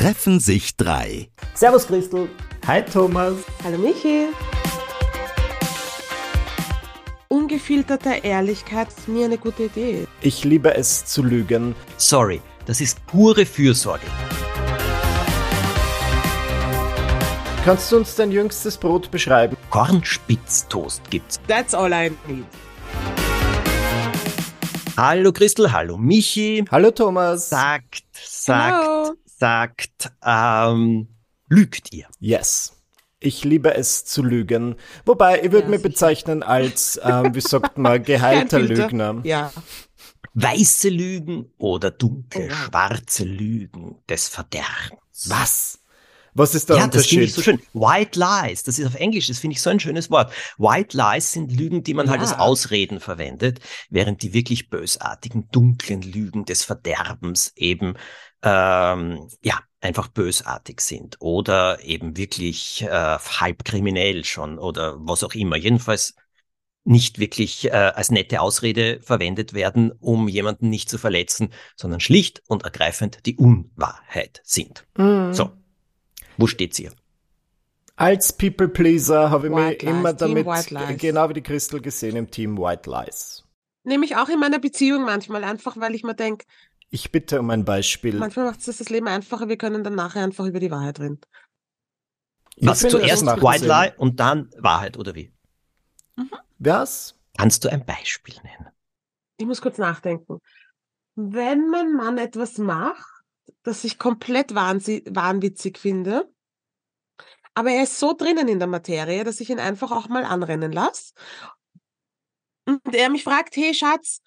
treffen sich drei. Servus Christel. Hi Thomas. Hallo Michi. Ungefilterte Ehrlichkeit ist mir eine gute Idee. Ich liebe es zu lügen. Sorry, das ist pure Fürsorge. Kannst du uns dein jüngstes Brot beschreiben? Kornspitztoast gibt's. That's all I need. Hallo Christel, hallo Michi. Hallo Thomas. Sagt, sagt, Hello. Sagt, ähm, lügt ihr? Yes. Ich liebe es zu lügen. Wobei, ich würde Ja, mich bezeichnen als, ähm, wie sagt man, geheilter. Lügner. Ja. Weiße Lügen oder dunkle, Oh, schwarze Lügen des Verderbens? Was? Was ist der ja, das finde ich Unterschied? so schön. White Lies, das ist auf Englisch, das finde ich so ein schönes Wort. White Lies sind Lügen, die man halt Ja. als Ausreden verwendet, während die wirklich bösartigen, dunklen Lügen des Verderbens eben ähm, ja einfach bösartig sind oder eben wirklich äh, halb kriminell schon oder was auch immer. Jedenfalls nicht wirklich äh, als nette Ausrede verwendet werden, um jemanden nicht zu verletzen, sondern schlicht und ergreifend die Unwahrheit sind. Mhm. So, wo steht's hier? Als People Pleaser habe ich mich Lies, immer Team damit, genau wie die Christel gesehen, im Team White Lies. Nehme ich auch in meiner Beziehung manchmal einfach, weil ich mir denke, Ich bitte um ein Beispiel. manchmal macht es das Leben einfacher, wir können dann nachher einfach über die Wahrheit reden. Ich Was, finde, zuerst macht White Sinn. Lie und dann Wahrheit, oder wie? Was? Kannst du ein Beispiel nennen? Ich muss kurz nachdenken. Wenn mein Mann etwas macht, das ich komplett wahnwitzig finde, aber er ist so drinnen in der Materie, dass ich ihn einfach auch mal anrennen lasse. Und er mich fragt, hey Schatz,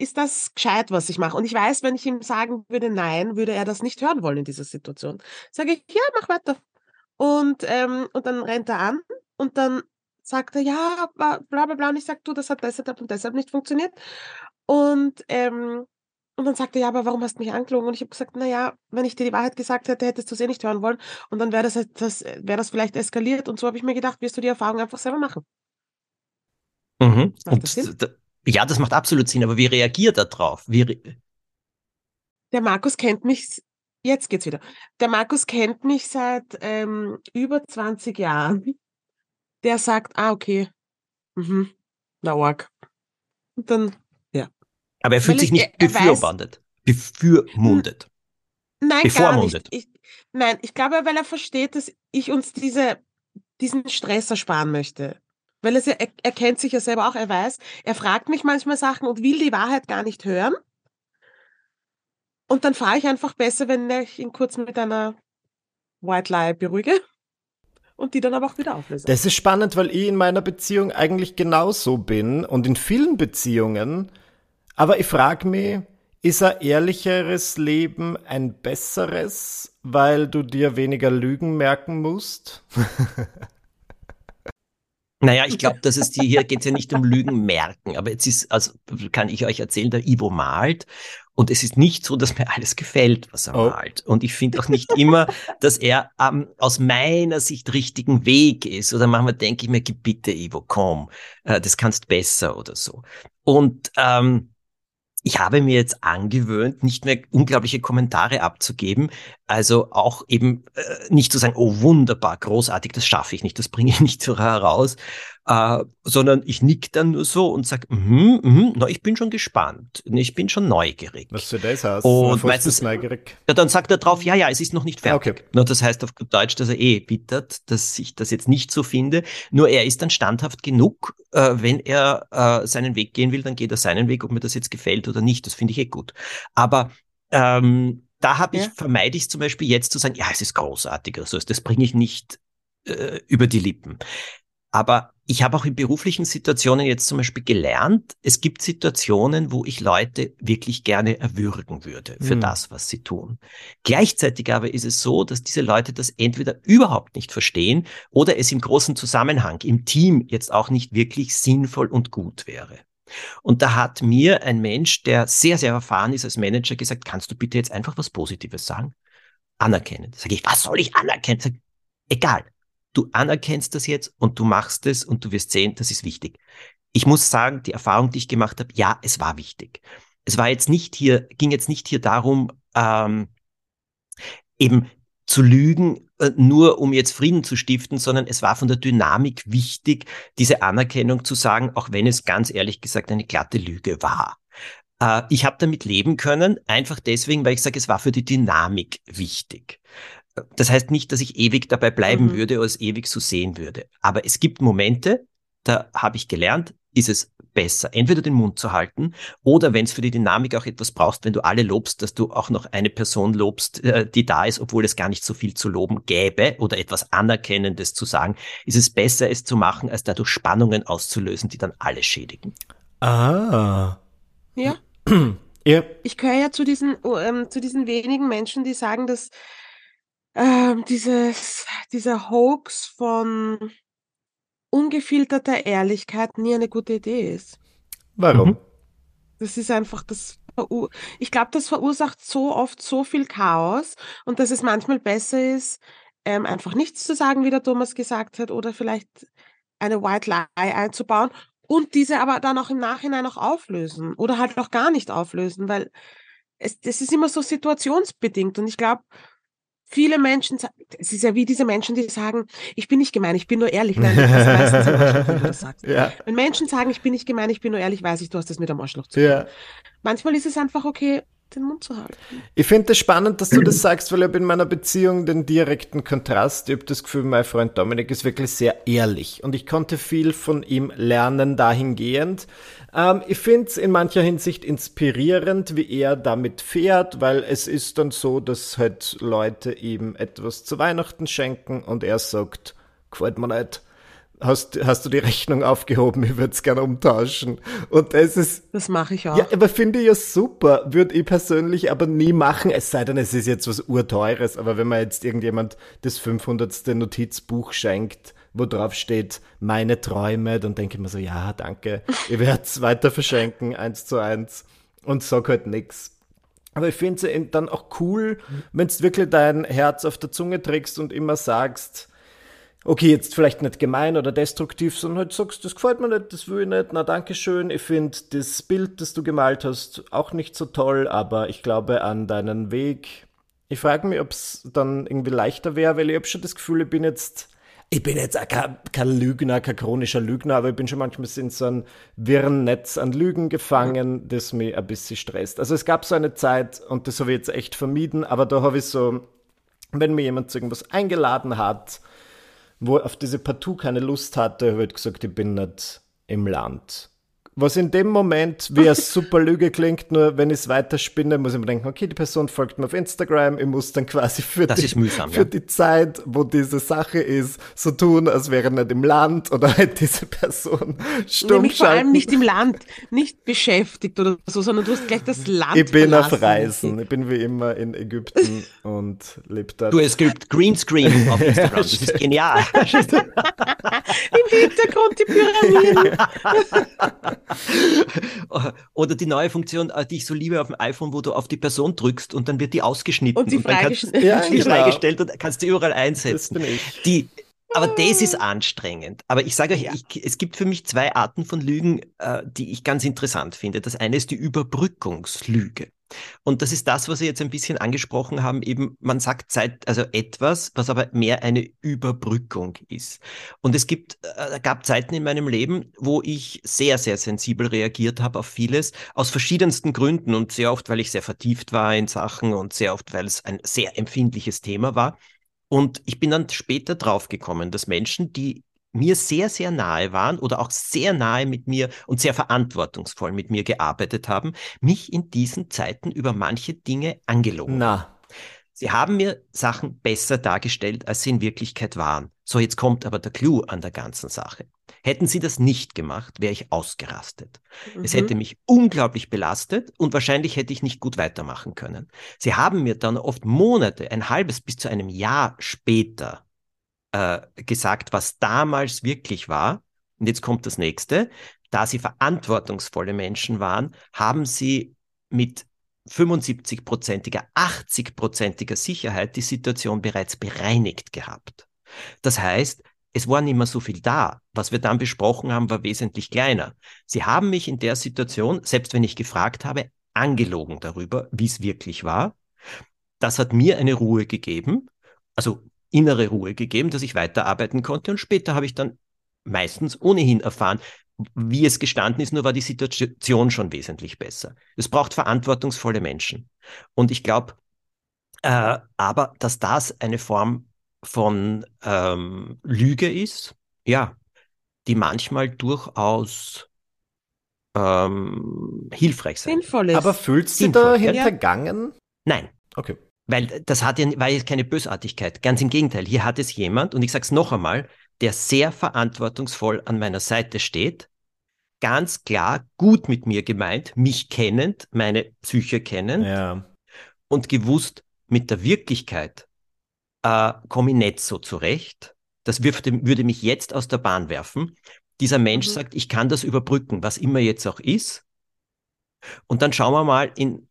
ist das gescheit, was ich mache? Und ich weiß, wenn ich ihm sagen würde, nein, würde er das nicht hören wollen in dieser Situation. Sage ich, ja, mach weiter. Und, ähm, und dann rennt er an und dann sagt er, ja, bla bla bla. Und ich sage, du, das hat deshalb und deshalb nicht funktioniert. Und, ähm, und dann sagt er, ja, aber warum hast du mich angelogen? Und ich habe gesagt, na ja, wenn ich dir die Wahrheit gesagt hätte, hättest du es eh nicht hören wollen. Und dann wäre das, das, wäre das vielleicht eskaliert. Und so habe ich mir gedacht, wirst du die Erfahrung einfach selber machen. Mhm. Und das Sinn? d- ja, das macht absolut Sinn, aber wie reagiert er drauf? Wie Der Markus kennt mich, jetzt geht's wieder. Der Markus kennt mich seit ähm, über 20 Jahren. Der sagt, ah, okay, mhm, na arg. Und dann, aber er fühlt Weil sich ich- nicht weiß- befürwortet. Befürmundet. nein, gar nicht. Ich, nein, ich glaube, weil er versteht, dass ich uns diese, diesen Stress ersparen möchte. Weil er, er, er kennt sich ja selber auch, er weiß, er fragt mich manchmal Sachen und will die Wahrheit gar nicht hören. Und dann fahre ich einfach besser, wenn ich ihn kurz mit einer White Lie beruhige und die dann aber auch wieder auflöse. Das ist spannend, weil ich in meiner Beziehung eigentlich genauso bin und in vielen Beziehungen. Aber ich frage mich, ist ein ehrlicheres Leben ein besseres, weil du dir weniger Lügen merken musst? Naja, ich glaube, dass es die, hier geht es ja nicht um Lügen merken, aber jetzt ist, also kann ich euch erzählen, der Ivo malt und es ist nicht so, dass mir alles gefällt, was er Oh. malt. Und ich finde auch nicht immer, dass er am aus meiner Sicht richtigen Weg ist. Oder manchmal denke ich mir, gib bitte, Ivo, komm, äh, das kannst besser oder so. Und ähm, ich habe mir jetzt angewöhnt, nicht mehr unglaubliche Kommentare abzugeben. Also auch eben äh, nicht zu sagen, oh wunderbar, großartig, das schaffe ich nicht, das bringe ich nicht so heraus, äh, sondern ich nick dann nur so und sage, mhm, mhm, na, ich bin schon gespannt, ich bin schon neugierig. Was für das heißt? Und meistens- neugierig. Ja, dann sagt er drauf, ja, ja, es ist noch nicht fertig. Okay. Na, das heißt auf gut Deutsch, dass er eh bittert, dass ich das jetzt nicht so finde. Nur er ist dann standhaft genug, äh, wenn er äh, seinen Weg gehen will, dann geht er seinen Weg, ob mir das jetzt gefällt oder nicht. Das finde ich eh gut. Aber ähm, da habe ich, Ja. vermeide ich zum Beispiel jetzt zu sagen, ja, es ist großartig oder so. Das bringe ich nicht äh, über die Lippen. Aber ich habe auch in beruflichen Situationen jetzt zum Beispiel gelernt, es gibt Situationen, wo ich Leute wirklich gerne erwürgen würde für Mhm. das, was sie tun. Gleichzeitig aber ist es so, dass diese Leute das entweder überhaupt nicht verstehen oder es im großen Zusammenhang, im Team jetzt auch nicht wirklich sinnvoll und gut wäre. Und da hat mir ein Mensch, der sehr, sehr erfahren ist als Manager, gesagt, kannst du bitte jetzt einfach was Positives sagen? Anerkennen. Sag ich, was soll ich anerkennen? Sag, egal. Du anerkennst das jetzt und du machst es und du wirst sehen, das ist wichtig. Ich muss sagen, die Erfahrung, die ich gemacht habe, ja, es war wichtig. Es war jetzt nicht hier, ging jetzt nicht hier darum, ähm, eben zu lügen, äh, nur um jetzt Frieden zu stiften, sondern es war von der Dynamik wichtig, diese Anerkennung zu sagen, auch wenn es ganz ehrlich gesagt eine glatte Lüge war. Äh, ich habe damit leben können, einfach deswegen, weil ich sage, es war für die Dynamik wichtig. Das heißt nicht, dass ich ewig dabei bleiben mhm. würde oder es ewig so sehen würde. Aber es gibt Momente, da habe ich gelernt, ist es besser, entweder den Mund zu halten oder wenn es für die Dynamik auch etwas brauchst, wenn du alle lobst, dass du auch noch eine Person lobst, äh, die da ist, obwohl es gar nicht so viel zu loben gäbe oder etwas Anerkennendes zu sagen, ist es besser, es zu machen, als dadurch Spannungen auszulösen, die dann alle schädigen. Ah. Ja. ja. Ich gehöre ja zu diesen, oh, ähm, zu diesen wenigen Menschen, die sagen, dass ähm, dieses, dieser Hoax von ungefilterter Ehrlichkeit nie eine gute Idee ist. Warum? Mhm. Das ist einfach das. Ich glaube, das verursacht so oft so viel Chaos und dass es manchmal besser ist, ähm, einfach nichts zu sagen, wie der Thomas gesagt hat, oder vielleicht eine White Lie einzubauen und diese aber dann auch im Nachhinein auch auflösen oder halt auch gar nicht auflösen, weil es, das ist immer so situationsbedingt und ich glaube, viele Menschen, es ist ja wie diese Menschen, die sagen, ich bin nicht gemein, ich bin nur ehrlich. Nein, das meistens Arschloch, wenn du das sagst. Ja. Wenn Menschen sagen, ich bin nicht gemein, ich bin nur ehrlich, weiß ich, du hast das mit dem Arschloch zu tun. Ja. Manchmal ist es einfach okay, den Mund zu halten. Ich finde es spannend, dass du das sagst, weil ich habe in meiner Beziehung den direkten Kontrast. Ich habe das Gefühl, mein Freund Dominik ist wirklich sehr ehrlich und ich konnte viel von ihm lernen dahingehend. Ähm, ich finde es in mancher Hinsicht inspirierend, wie er damit fährt, weil es ist dann so, dass halt Leute ihm etwas zu Weihnachten schenken und er sagt, gefällt mir nicht hast, hast du die Rechnung aufgehoben, ich würde es gerne umtauschen. Und das ist. Das mache ich auch. Ja, aber finde ich ja super. Würde ich persönlich aber nie machen, es sei denn, es ist jetzt was urteures. Aber wenn man jetzt irgendjemand das 500. Notizbuch schenkt, wo drauf steht, meine Träume, dann denke ich mir so, ja, danke. Ich werde es weiter verschenken, eins zu eins. Und sag halt nix. Aber ich finde es dann auch cool, wenn du wirklich dein Herz auf der Zunge trägst und immer sagst, okay, jetzt vielleicht nicht gemein oder destruktiv, sondern halt sagst, das gefällt mir nicht, das will ich nicht, na danke schön, ich finde das Bild, das du gemalt hast, auch nicht so toll, aber ich glaube an deinen Weg. Ich frage mich, ob es dann irgendwie leichter wäre, weil ich habe schon das Gefühl, ich bin jetzt, ich bin jetzt auch kein, kein, Lügner, kein chronischer Lügner, aber ich bin schon manchmal in so einem wirren Netz an Lügen gefangen, das mich ein bisschen stresst. Also es gab so eine Zeit, und das habe ich jetzt echt vermieden, aber da habe ich so, wenn mir jemand zu irgendwas eingeladen hat, wo auf diese Partout keine Lust hatte, ich gesagt, ich bin nicht im Land. Was in dem Moment wie eine super Lüge klingt, nur wenn ich es weiterspinne, muss ich mir denken, okay, die Person folgt mir auf Instagram, ich muss dann quasi für, die, mühsam, für ja. die Zeit, wo diese Sache ist, so tun, als wäre nicht im Land oder halt diese Person stumm Nämlich vor allem nicht im Land, nicht beschäftigt oder so, sondern du hast gleich das Land Ich bin verlassen. auf Reisen, ich bin wie immer in Ägypten und lebe dort. Du, es gibt Greenscreen auf Instagram, das ist genial. Im Hintergrund die Pyramiden. Oder die neue Funktion, äh, die ich so liebe auf dem iPhone, wo du auf die Person drückst und dann wird die ausgeschnitten. Und, die und dann kannst, ja, die genau. freigestellt und kannst die überall einsetzen. Die, aber das ist anstrengend. Aber ich sage euch, ja. ich, es gibt für mich zwei Arten von Lügen, äh, die ich ganz interessant finde. Das eine ist die Überbrückungslüge. Und das ist das, was Sie jetzt ein bisschen angesprochen haben, eben man sagt Zeit, also etwas, was aber mehr eine Überbrückung ist. Und es gibt, äh, gab Zeiten in meinem Leben, wo ich sehr, sehr sensibel reagiert habe auf vieles, aus verschiedensten Gründen und sehr oft, weil ich sehr vertieft war in Sachen und sehr oft, weil es ein sehr empfindliches Thema war. Und ich bin dann später draufgekommen, dass Menschen, die mir sehr, sehr nahe waren oder auch sehr nahe mit mir und sehr verantwortungsvoll mit mir gearbeitet haben, mich in diesen Zeiten über manche Dinge angelogen. Na. Sie haben mir Sachen besser dargestellt, als sie in Wirklichkeit waren. So, jetzt kommt aber der Clou an der ganzen Sache. Hätten sie das nicht gemacht, wäre ich ausgerastet. Mhm. Es hätte mich unglaublich belastet und wahrscheinlich hätte ich nicht gut weitermachen können. Sie haben mir dann oft Monate, ein halbes bis zu einem Jahr später äh, gesagt, was damals wirklich war. Und jetzt kommt das nächste. Da sie verantwortungsvolle Menschen waren, haben sie mit 75-prozentiger, 80-prozentiger Sicherheit die Situation bereits bereinigt gehabt. Das heißt, es war nicht mehr so viel da. Was wir dann besprochen haben, war wesentlich kleiner. Sie haben mich in der Situation, selbst wenn ich gefragt habe, angelogen darüber, wie es wirklich war. Das hat mir eine Ruhe gegeben also innere Ruhe gegeben, dass ich weiterarbeiten konnte. Und später habe ich dann meistens ohnehin erfahren, wie es gestanden ist, nur war die Situation schon wesentlich besser. Es braucht verantwortungsvolle Menschen. Und ich glaube, äh, aber dass das eine Form von ähm, Lüge ist, ja, die manchmal durchaus ähm, hilfreich sein. Sinnvoll ist. Aber fühlst du Sinnvoll, da ja. hintergangen? Nein, Okay. weil das hat ja, war jetzt keine Bösartigkeit. Ganz im Gegenteil. Hier hat es jemand, und ich sage es noch einmal, der sehr verantwortungsvoll an meiner Seite steht, ganz klar gut mit mir gemeint, mich kennend, meine Psyche kennend Ja. und gewusst, mit der Wirklichkeit äh, komme ich nicht so zurecht. Das wirfte, würde mich jetzt aus der Bahn werfen. Dieser Mensch Mhm. sagt, ich kann das überbrücken, was immer jetzt auch ist. Und dann schauen wir mal in,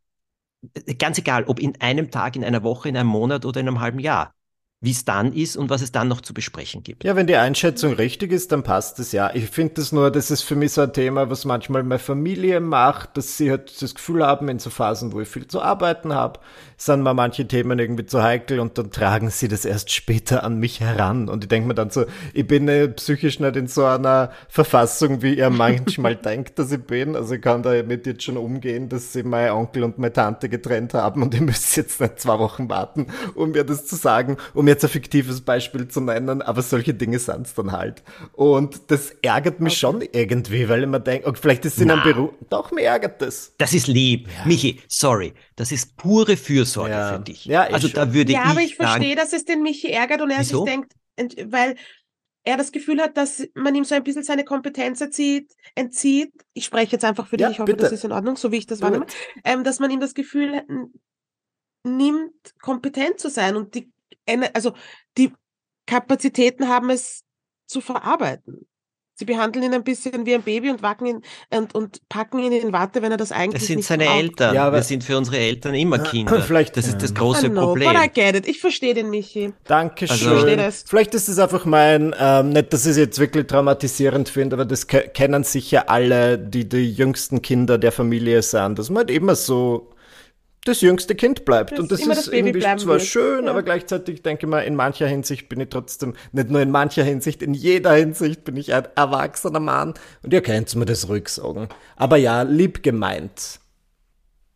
ganz egal, ob in einem Tag, in einer Woche, in einem Monat oder in einem halben Jahr, wie es dann ist und was es dann noch zu besprechen gibt. Ja, wenn die Einschätzung richtig ist, dann passt es ja. Ich finde das nur, das ist für mich so ein Thema, was manchmal meine Familie macht, dass sie halt das Gefühl haben, in so Phasen, wo ich viel zu arbeiten habe, sind mir manche Themen irgendwie zu heikel und dann tragen sie das erst später an mich heran. Und ich denke mir dann so, ich bin äh, psychisch nicht in so einer Verfassung, wie ihr manchmal denkt, dass ich bin. Also ich kann da mit jetzt schon umgehen, dass sie mein Onkel und meine Tante getrennt haben und ihr müsst jetzt nicht zwei Wochen warten, um mir das zu sagen, um jetzt ein fiktives Beispiel zu nennen, aber solche Dinge sind's dann halt. Und das ärgert mich schon irgendwie, weil ich mir denke, okay, vielleicht ist es in einem. Beruf, doch, mir ärgert das. Das ist lieb. Michi, sorry, das ist pure Fürsorge Ja. für dich. Ja, ich also da würde ja, ich, aber ich sagen, verstehe, dass es den Michi ärgert und er Wieso? sich denkt, weil er das Gefühl hat, dass man ihm so ein bisschen seine Kompetenz erzieht, entzieht. Ich spreche jetzt einfach für dich, Ja, ich hoffe, bitte. das ist in Ordnung, so wie ich das wahrnehme. Ähm, dass man ihm das Gefühl nimmt, kompetent zu sein und die, also die Kapazitäten haben es zu verarbeiten. Sie behandeln ihn ein bisschen wie ein Baby und wacken ihn und, und packen ihn in Watte, wenn er das eigentlich das sind nicht seine braucht. Eltern. Ja, aber- Wir sind für unsere Eltern immer Kinder. Vielleicht, das ist das große know, Problem. but I get it. Ich verstehe den Michi. Dankeschön. Also- Verstehe das. Vielleicht ist es einfach mein, ähm, nicht, dass ich es jetzt wirklich traumatisierend finde, aber das ke kennen sicher alle, die die jüngsten Kinder der Familie sind, dass man halt immer so das jüngste Kind bleibt. Das Und das ist das irgendwie zwar wird. schön, Ja. aber gleichzeitig denke ich mal, in mancher Hinsicht bin ich trotzdem, nicht nur in mancher Hinsicht, in jeder Hinsicht bin ich ein erwachsener Mann. Und ihr könnt mir das ruhig sagen. Aber ja, lieb gemeint.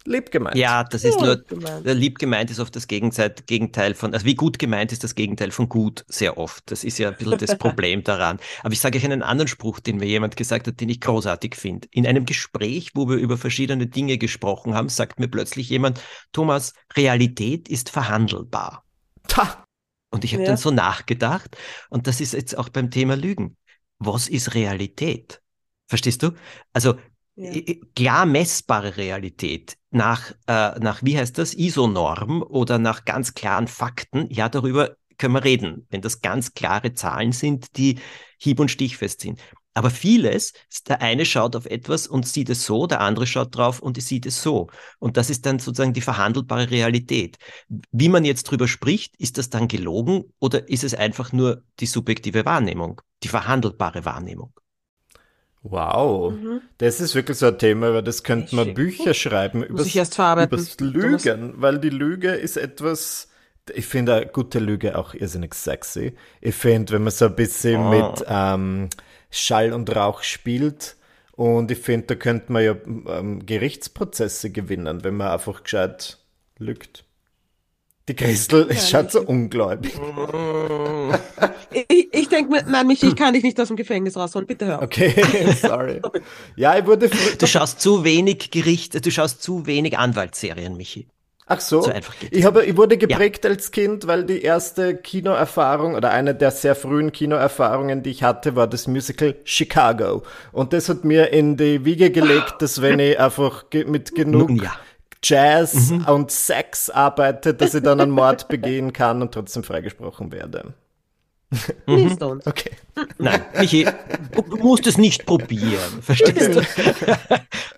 Lieb gemeint. Ja, das ist Ja, nur, gemeint. der lieb gemeint ist oft das Gegenteil, Gegenteil von, also wie gut gemeint ist das Gegenteil von gut, sehr oft. Das ist ja ein bisschen das Problem daran. Aber ich sage euch einen anderen Spruch, den mir jemand gesagt hat, den ich großartig finde. In einem Gespräch, wo wir über verschiedene Dinge gesprochen haben, sagt mir plötzlich jemand, Thomas, Realität ist verhandelbar. Ta. Und ich habe Ja. dann so nachgedacht, und das ist jetzt auch beim Thema Lügen. Was ist Realität? Verstehst du? Also Ja. klar messbare Realität nach, äh, nach, wie heißt das, ISO-Norm oder nach ganz klaren Fakten, ja, darüber können wir reden, wenn das ganz klare Zahlen sind, die hieb- und stichfest sind. Aber vieles, der eine schaut auf etwas und sieht es so, der andere schaut drauf und sieht es so. Und das ist dann sozusagen die verhandelbare Realität. Wie man jetzt drüber spricht, ist das dann gelogen oder ist es einfach nur die subjektive Wahrnehmung, die verhandelbare Wahrnehmung? Wow. Mhm. Das ist wirklich so ein Thema, über das könnte man. Bücher schreiben. Übers Thomas. Lügen, weil die Lüge ist etwas, ich finde eine gute Lüge auch irrsinnig sexy. Ich finde, wenn man so ein bisschen Ah. mit ähm, Schall und Rauch spielt, und ich finde, da könnte man ja ähm, Gerichtsprozesse gewinnen, wenn man einfach gescheit lügt. Die Christel Ja, schaut so ungläubig. Ich, ich denke mir, nein, Michi, ich kann dich nicht aus dem Gefängnis rausholen. Bitte hör. Okay, sorry. Ja, ich wurde Du schaust zu wenig Gericht, du schaust zu wenig Anwaltsserien, Michi. Ach so. So einfach geht's. ich, habe, ich wurde geprägt als Kind, weil die erste Kinoerfahrung oder eine der sehr frühen Kinoerfahrungen, die ich hatte, war das Musical Chicago. Und das hat mir in die Wiege gelegt, dass wenn ich einfach ge mit genug ja. Jazz und Sex arbeite, dass ich dann einen Mord begehen kann und trotzdem freigesprochen werde. Please don't. Okay. Nein, Michi, du du musst es nicht probieren, verstehst du?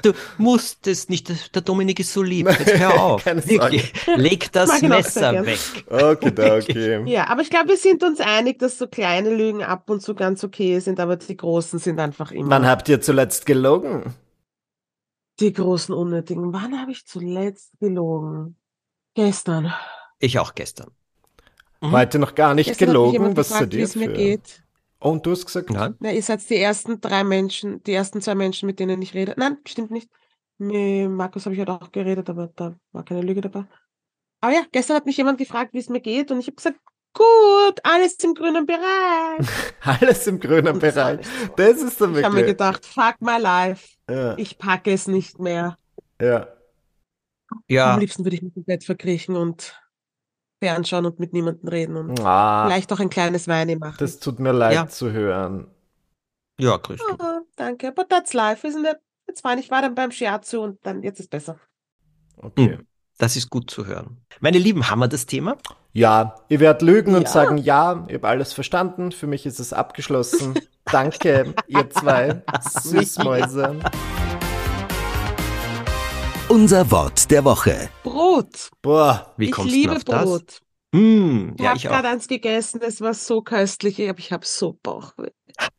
Du musst es nicht, der Dominik ist so lieb, jetzt hör auf. Keine Sorge. Wirklich, leg das Messer weg. Okay, okay. Ja, aber ich glaube, wir sind uns einig, dass so kleine Lügen ab und zu ganz okay sind, aber die großen sind einfach immer. Wann habt ihr zuletzt gelogen? Die großen unnötigen. Wann habe ich zuletzt gelogen? Gestern. Ich auch gestern. Mhm. Heute noch gar nicht Gestern gelogen, was zu gefragt, wie dir es mir für... geht. Oh, und du hast gesagt, Nein? Na, ihr seid die ersten drei Menschen, die ersten zwei Menschen, mit denen ich rede. Nein, stimmt nicht. Mit Markus habe ich halt auch geredet, aber da war keine Lüge dabei. Aber ja, gestern hat mich jemand gefragt, wie es mir geht, und ich habe gesagt, gut, alles im grünen Bereich. alles im grünen Bereich. Das ist dann Ich habe mir wirklich... gedacht, fuck my life. Ja, Ich packe es nicht mehr. ja. Am Ja, liebsten würde ich mich im Bett verkriechen und fernschauen und mit niemandem reden und Ah, vielleicht auch ein kleines Weine machen. das tut mir leid Ja. zu hören. ja, grüß du. Oh, danke, but that's life, isn't it? It's fine. Ich war dann beim Shiatsu und dann jetzt ist besser. Okay. Hm. Das ist gut zu hören. Meine Lieben, haben wir das Thema? Ja, ihr werdet lügen und Ja. sagen, ja, ich habe alles verstanden, für mich ist es abgeschlossen. Danke, ihr zwei Süßmäuse. Unser Wort der Woche. Brot. Boah, Wie ich kommst du auf das? Brot. Hm, Ich ja, habe ich auch. gerade eins gegessen, es war so köstlich, aber ich habe so Bauchweh.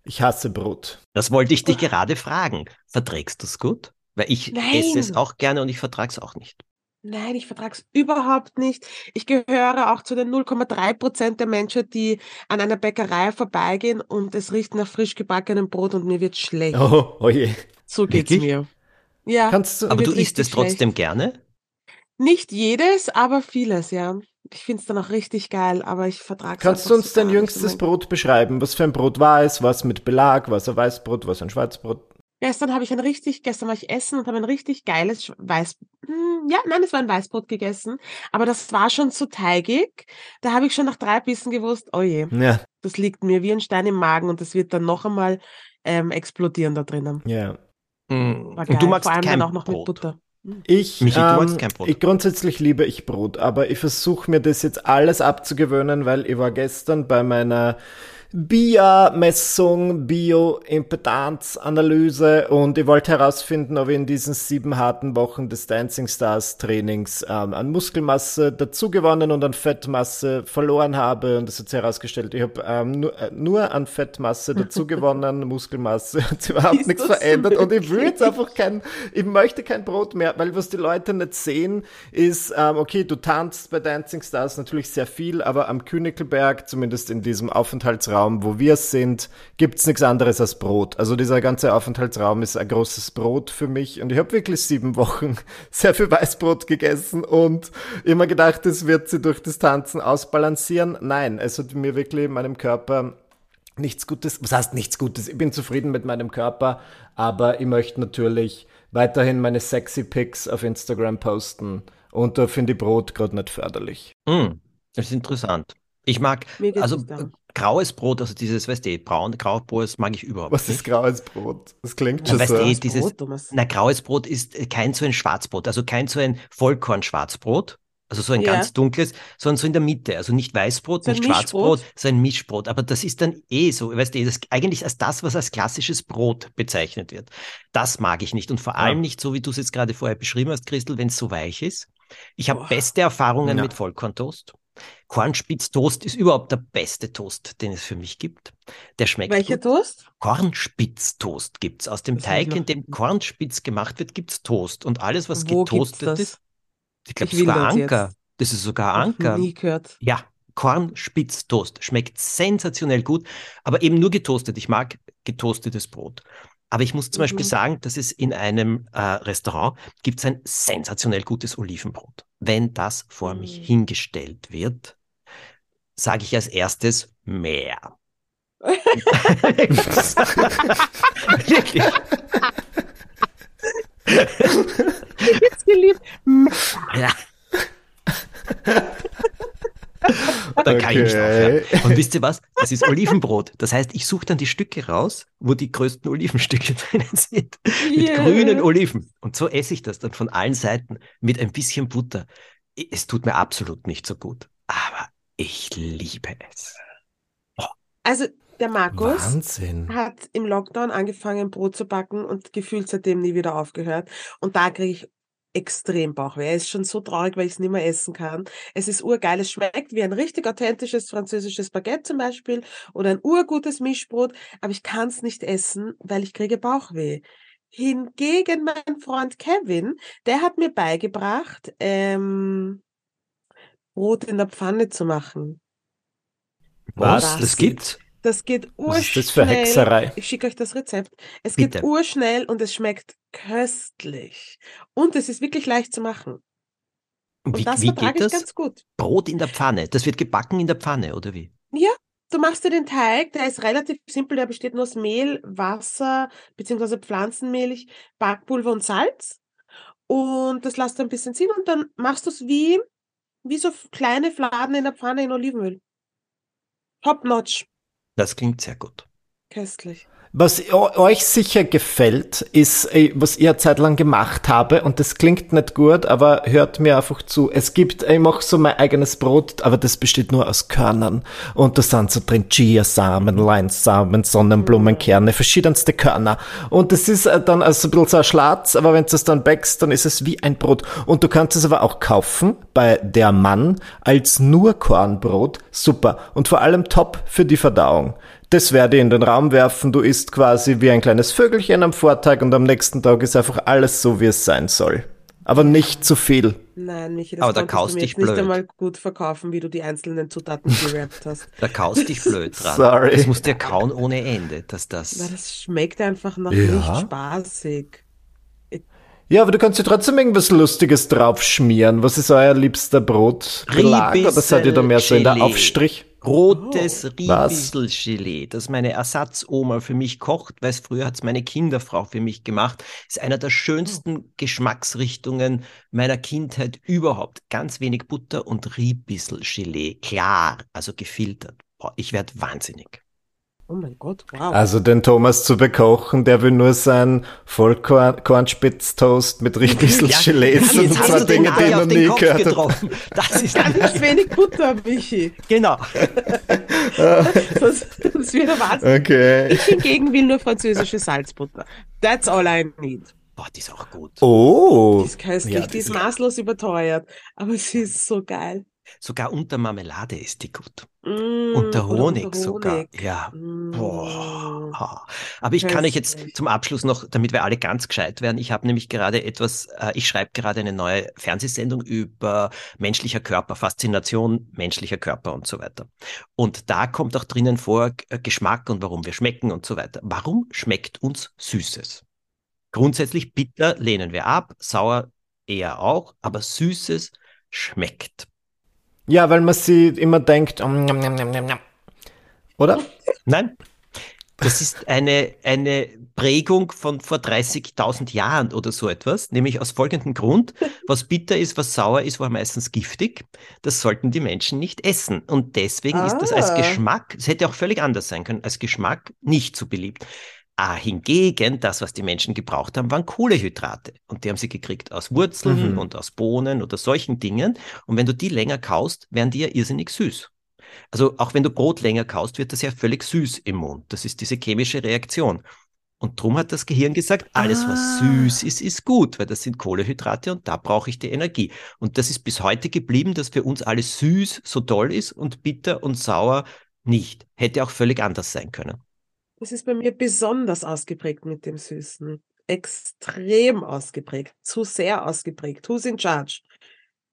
ich hasse Brot. Das wollte ich dich gerade fragen. Verträgst du es gut? Weil ich Nein. esse es auch gerne und ich vertrage es auch nicht. Nein, ich vertrage es überhaupt nicht. Ich gehöre auch zu den 0,3 Prozent der Menschen, die an einer Bäckerei vorbeigehen und es riecht nach frisch gebackenem Brot und mir wird schlecht. Oh, oh je. so geht's wirklich? mir. Ja, Kannst du, Aber du isst es trotzdem schlecht. gerne? nicht jedes, aber vieles, ja. Ich finde es dann auch richtig geil, aber ich vertrage es kannst du uns dein jüngstes Brot beschreiben? Was für ein Brot war es? Was mit Belag? Was ein Weißbrot? Was ein Schwarzbrot? Gestern habe ich ein richtig, gestern war ich essen und habe ein richtig geiles Weiß, Hm, ja, nein, es war ein Weißbrot gegessen, aber das war schon zu teigig. Da habe ich schon nach drei Bissen gewusst, oh je, Ja, das liegt mir wie ein Stein im Magen und das wird dann noch einmal ähm, explodieren da drinnen. ja. Hm. War Und geil. du magst Vor allem kein dann auch noch Brot. mit Butter. Ich, Michi, du magst ähm, kein Brot. ich grundsätzlich liebe ich Brot, aber ich versuche mir das jetzt alles abzugewöhnen, weil ich war gestern bei meiner BIA-Messung, Bioimpedanzanalyse und ich wollte herausfinden, ob ich in diesen sieben harten Wochen des Dancing Stars Trainings ähm, an Muskelmasse dazugewonnen und an Fettmasse verloren habe. Und es hat sich herausgestellt, ich habe ähm, nur, äh, nur an Fettmasse dazugewonnen, Muskelmasse hat sich überhaupt Ist nichts verändert und ich will jetzt einfach kein, ich möchte kein Brot mehr, weil was die Leute nicht sehen, ist, ähm, okay, du tanzt bei Dancing Stars natürlich sehr viel, aber am Königelberg, zumindest in diesem Aufenthaltsraum, wo wir sind, gibt's nichts anderes als Brot. Also dieser ganze Aufenthaltsraum ist ein großes Brot für mich und ich habe wirklich sieben Wochen sehr viel Weißbrot gegessen und immer gedacht, es wird sie durch das Tanzen ausbalancieren. Nein, es hat mir wirklich in meinem Körper nichts Gutes, was heißt nichts Gutes? Ich bin zufrieden mit meinem Körper, aber ich möchte natürlich weiterhin meine sexy Pics auf Instagram posten und da finde ich Brot gerade nicht förderlich. Hm. Das ist interessant. Ich mag, also. Graues Brot, also dieses, weißt du, braun, graues Brot mag ich überhaupt Was nicht. ist graues Brot? Das klingt Ja, schon weißt so. du, eh, Das dieses, Brot, na, graues Brot ist äh, kein so ein Schwarzbrot, also kein so ein Vollkorn-Schwarzbrot, also so ein Ja. ganz dunkles, sondern so in der Mitte, also nicht Weißbrot, So nicht Schwarzbrot, Mischbrot? so ein Mischbrot. Aber das ist dann eh so, weißt du, das eigentlich als das, was als klassisches Brot bezeichnet wird. Das mag ich nicht und vor allem nicht so, wie du es jetzt gerade vorher beschrieben hast, Christel, wenn es so weich ist. Ich habe beste Erfahrungen Ja. mit Vollkorntoast. Kornspitztoast ist überhaupt der beste Toast, den es für mich gibt. Der schmeckt Welcher. Toast? Kornspitztoast gibt's. Aus dem Das Teig, in dem Kornspitz gemacht wird, gibt's Toast. Und alles, was Wo getoastet das? ist, ich glaube Ich will sogar das Anker. jetzt. Das ist sogar Anker. Nie gehört. Ja, Kornspitztoast. Schmeckt sensationell gut, aber eben nur getoastet. Ich mag getoastetes Brot. Aber ich muss zum Beispiel Mhm. sagen, dass es in einem äh, Restaurant gibt ein sensationell gutes Olivenbrot. Wenn das vor mich Mhm. hingestellt wird, sage ich als erstes mehr. Wirklich. Jetzt geliebt. Ja. Dann kann ich nicht Okay. aufhören. Und wisst ihr was? Das ist Olivenbrot. Das heißt, ich suche dann die Stücke raus, wo die größten Olivenstücke drinnen sind. Mit Yeah. grünen Oliven. Und so esse ich das dann von allen Seiten mit ein bisschen Butter. Es tut mir absolut nicht so gut. Aber ich liebe es. Also, der Markus Wahnsinn. hat im Lockdown angefangen, Brot zu backen und gefühlt seitdem nie wieder aufgehört. Und da kriege ich extrem Bauchweh. Er ist schon so traurig, weil ich es nicht mehr essen kann. Es ist urgeil. Es schmeckt wie ein richtig authentisches französisches Baguette zum Beispiel oder ein urgutes Mischbrot, aber ich kann es nicht essen, weil ich kriege Bauchweh. Hingegen mein Freund Kevin, der hat mir beigebracht, ähm, Brot in der Pfanne zu machen. Was? Das gibt's? Das geht Was urschnell. ist das für Hexerei? Ich schicke euch das Rezept. Es Bitte. geht urschnell und es schmeckt köstlich. Und es ist wirklich leicht zu machen. Und Wie, das wie vertrage geht ich das? ganz gut. Brot in der Pfanne. Das wird gebacken in der Pfanne, oder wie? Ja, du machst dir den Teig, der ist relativ simpel, der besteht nur aus Mehl, Wasser, beziehungsweise Pflanzenmilch, Backpulver und Salz. Und das lässt du ein bisschen ziehen und dann machst du es wie, wie so kleine Fladen in der Pfanne in Olivenöl. Top notch. Das klingt sehr gut. Köstlich. Was eu- euch sicher gefällt, ist, äh, was ich eine Zeit lang gemacht habe, und das klingt nicht gut, aber hört mir einfach zu. Es gibt, ich mache so mein eigenes Brot, aber das besteht nur aus Körnern. Und da sind so drin Chiasamen, Leinsamen, Sonnenblumenkerne, verschiedenste Körner. Und das ist äh, dann also ein bisschen so ein Schlatz, aber wenn du es dann backst, dann ist es wie ein Brot. Und du kannst es aber auch kaufen bei der Mann als nur Kornbrot. Super. Und vor allem top für die Verdauung. Das werde ich in den Raum werfen. Du isst quasi wie ein kleines Vögelchen am Vortag und am nächsten Tag ist einfach alles so, wie es sein soll. Aber nicht zu viel. Nein, Michi, das Aber da kaust du mir dich jetzt nicht blöd. einmal gut verkaufen, wie du die einzelnen Zutaten gerappt hast. Da kaust dich blöd dran. Sorry. Das musst du ja kauen ohne Ende, dass das. das schmeckt einfach noch Ja. nicht spaßig. Ja, aber du kannst dir trotzdem irgendwas Lustiges draufschmieren. Was ist euer liebster Brotbelag? Oder seid ihr da mehr so in der. Aufstrich? Rotes Was? Riebisselgelee, das meine Ersatzoma für mich kocht, weil es früher hat's meine Kinderfrau für mich gemacht, ist einer der schönsten Geschmacksrichtungen meiner Kindheit überhaupt. Ganz wenig Butter und Riebisselgelee, klar, also gefiltert. Boah, ich werde wahnsinnig. Oh mein Gott, wow. Also den Thomas zu bekochen, der will nur sein Vollkornspitztoast mit richtig Ja, hast zwei Dinge, die noch den nie Kopf gehört getroffen. Das ist Ganz wenig Butter, Michi. genau. Das, das wird der Wahnsinn. Okay. Ich hingegen will nur französische Salzbutter. That's all I need. Boah, die ist auch gut. Oh. Die ist köstlich, Ja, die ist die- maßlos überteuert, aber sie ist so geil. Sogar unter Marmelade ist die gut. Mm, Unter Honig, unter sogar. Honig. Ja. Mm. Boah. Ah. Aber ich kann euch jetzt Köstlich. zum Abschluss noch, damit wir alle ganz gescheit werden, ich habe nämlich gerade etwas, äh, ich schreibe gerade eine neue Fernsehsendung über menschlicher Körper, Faszination menschlicher Körper und so weiter. Und da kommt auch drinnen vor äh, Geschmack und warum wir schmecken und so weiter. Warum schmeckt uns Süßes? Grundsätzlich bitter lehnen wir ab, sauer eher auch, aber Süßes schmeckt. Ja, weil man sie immer denkt, um, njam, njam, njam, njam, njam. oder? Nein. Das ist eine, eine Prägung von vor 30.000 Jahren oder so etwas, nämlich aus folgendem Grund. Was bitter ist, was sauer ist, war meistens giftig. Das sollten die Menschen nicht essen. Und deswegen ist das als Ah. Geschmack, es hätte auch völlig anders sein können, als Geschmack nicht so beliebt. Ah, hingegen, das, was die Menschen gebraucht haben, waren Kohlehydrate. Und die haben sie gekriegt aus Wurzeln Mhm. und aus Bohnen oder solchen Dingen. Und wenn du die länger kaust, werden die ja irrsinnig süß. Also auch wenn du Brot länger kaust, wird das ja völlig süß im Mund. Das ist diese chemische Reaktion. Und drum hat das Gehirn gesagt, alles was Ah. süß ist, ist gut, weil das sind Kohlehydrate und da brauche ich die Energie. Und das ist bis heute geblieben, dass für uns alles süß so toll ist und bitter und sauer nicht. Hätte auch völlig anders sein können. Das ist bei mir besonders ausgeprägt mit dem Süßen. Extrem ausgeprägt. Zu sehr ausgeprägt. Who's in charge?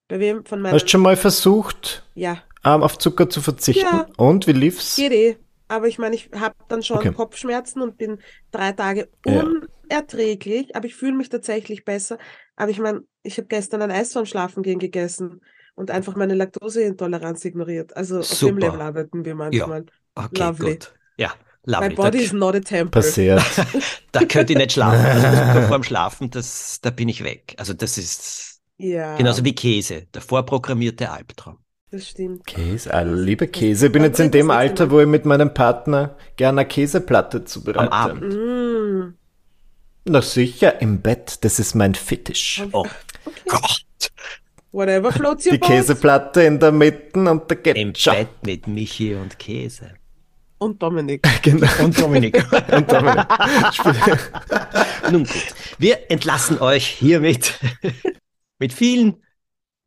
Bei wem von meinen. Hast du schon mal versucht, Ja, ähm, auf Zucker zu verzichten? Ja. Und wie lief's? geht eh. Aber ich meine, ich habe dann schon Okay. Kopfschmerzen und bin drei Tage Ja. unerträglich, aber ich fühle mich tatsächlich besser. Aber ich meine, ich habe gestern ein Eis vorm Schlafengehen gegessen und einfach meine Laktoseintoleranz ignoriert. Also auf Super. dem Level arbeiten wir manchmal. Okay, Lovely. gut. Ja, My lovely. body Da, is not a temple. Passiert. da könnte ich nicht schlafen. Also Zucker vorm Schlafen, das, da bin ich weg. Also das ist Ja, genauso wie Käse, der vorprogrammierte Albtraum. das stimmt. Käse, ah, liebe Käse. Ich bin jetzt in dem Alter, wo ich mit meinem Partner gerne eine Käseplatte zubereite. Am Abend. Mm. Na sicher, im Bett. Das ist mein Fetisch. Oh Okay. Gott, Whatever floats your Die. Käseplatte in der Mitte und der im Ketchup. Bett mit Michi und Käse. Und Dominik. Genau. Und Dominik. Und Dominik. Nun gut, wir entlassen euch hiermit mit vielen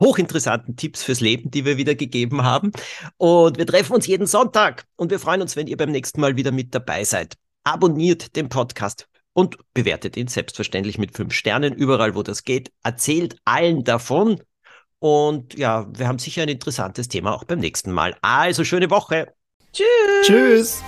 hochinteressanten Tipps fürs Leben, die wir wieder gegeben haben. Und wir treffen uns jeden Sonntag und wir freuen uns, wenn ihr beim nächsten Mal wieder mit dabei seid. Abonniert den Podcast und bewertet ihn selbstverständlich mit fünf Sternen überall, wo das geht. Erzählt allen davon. Und ja, wir haben sicher ein interessantes Thema auch beim nächsten Mal. Also schöne Woche. Tschüss. Tschüss.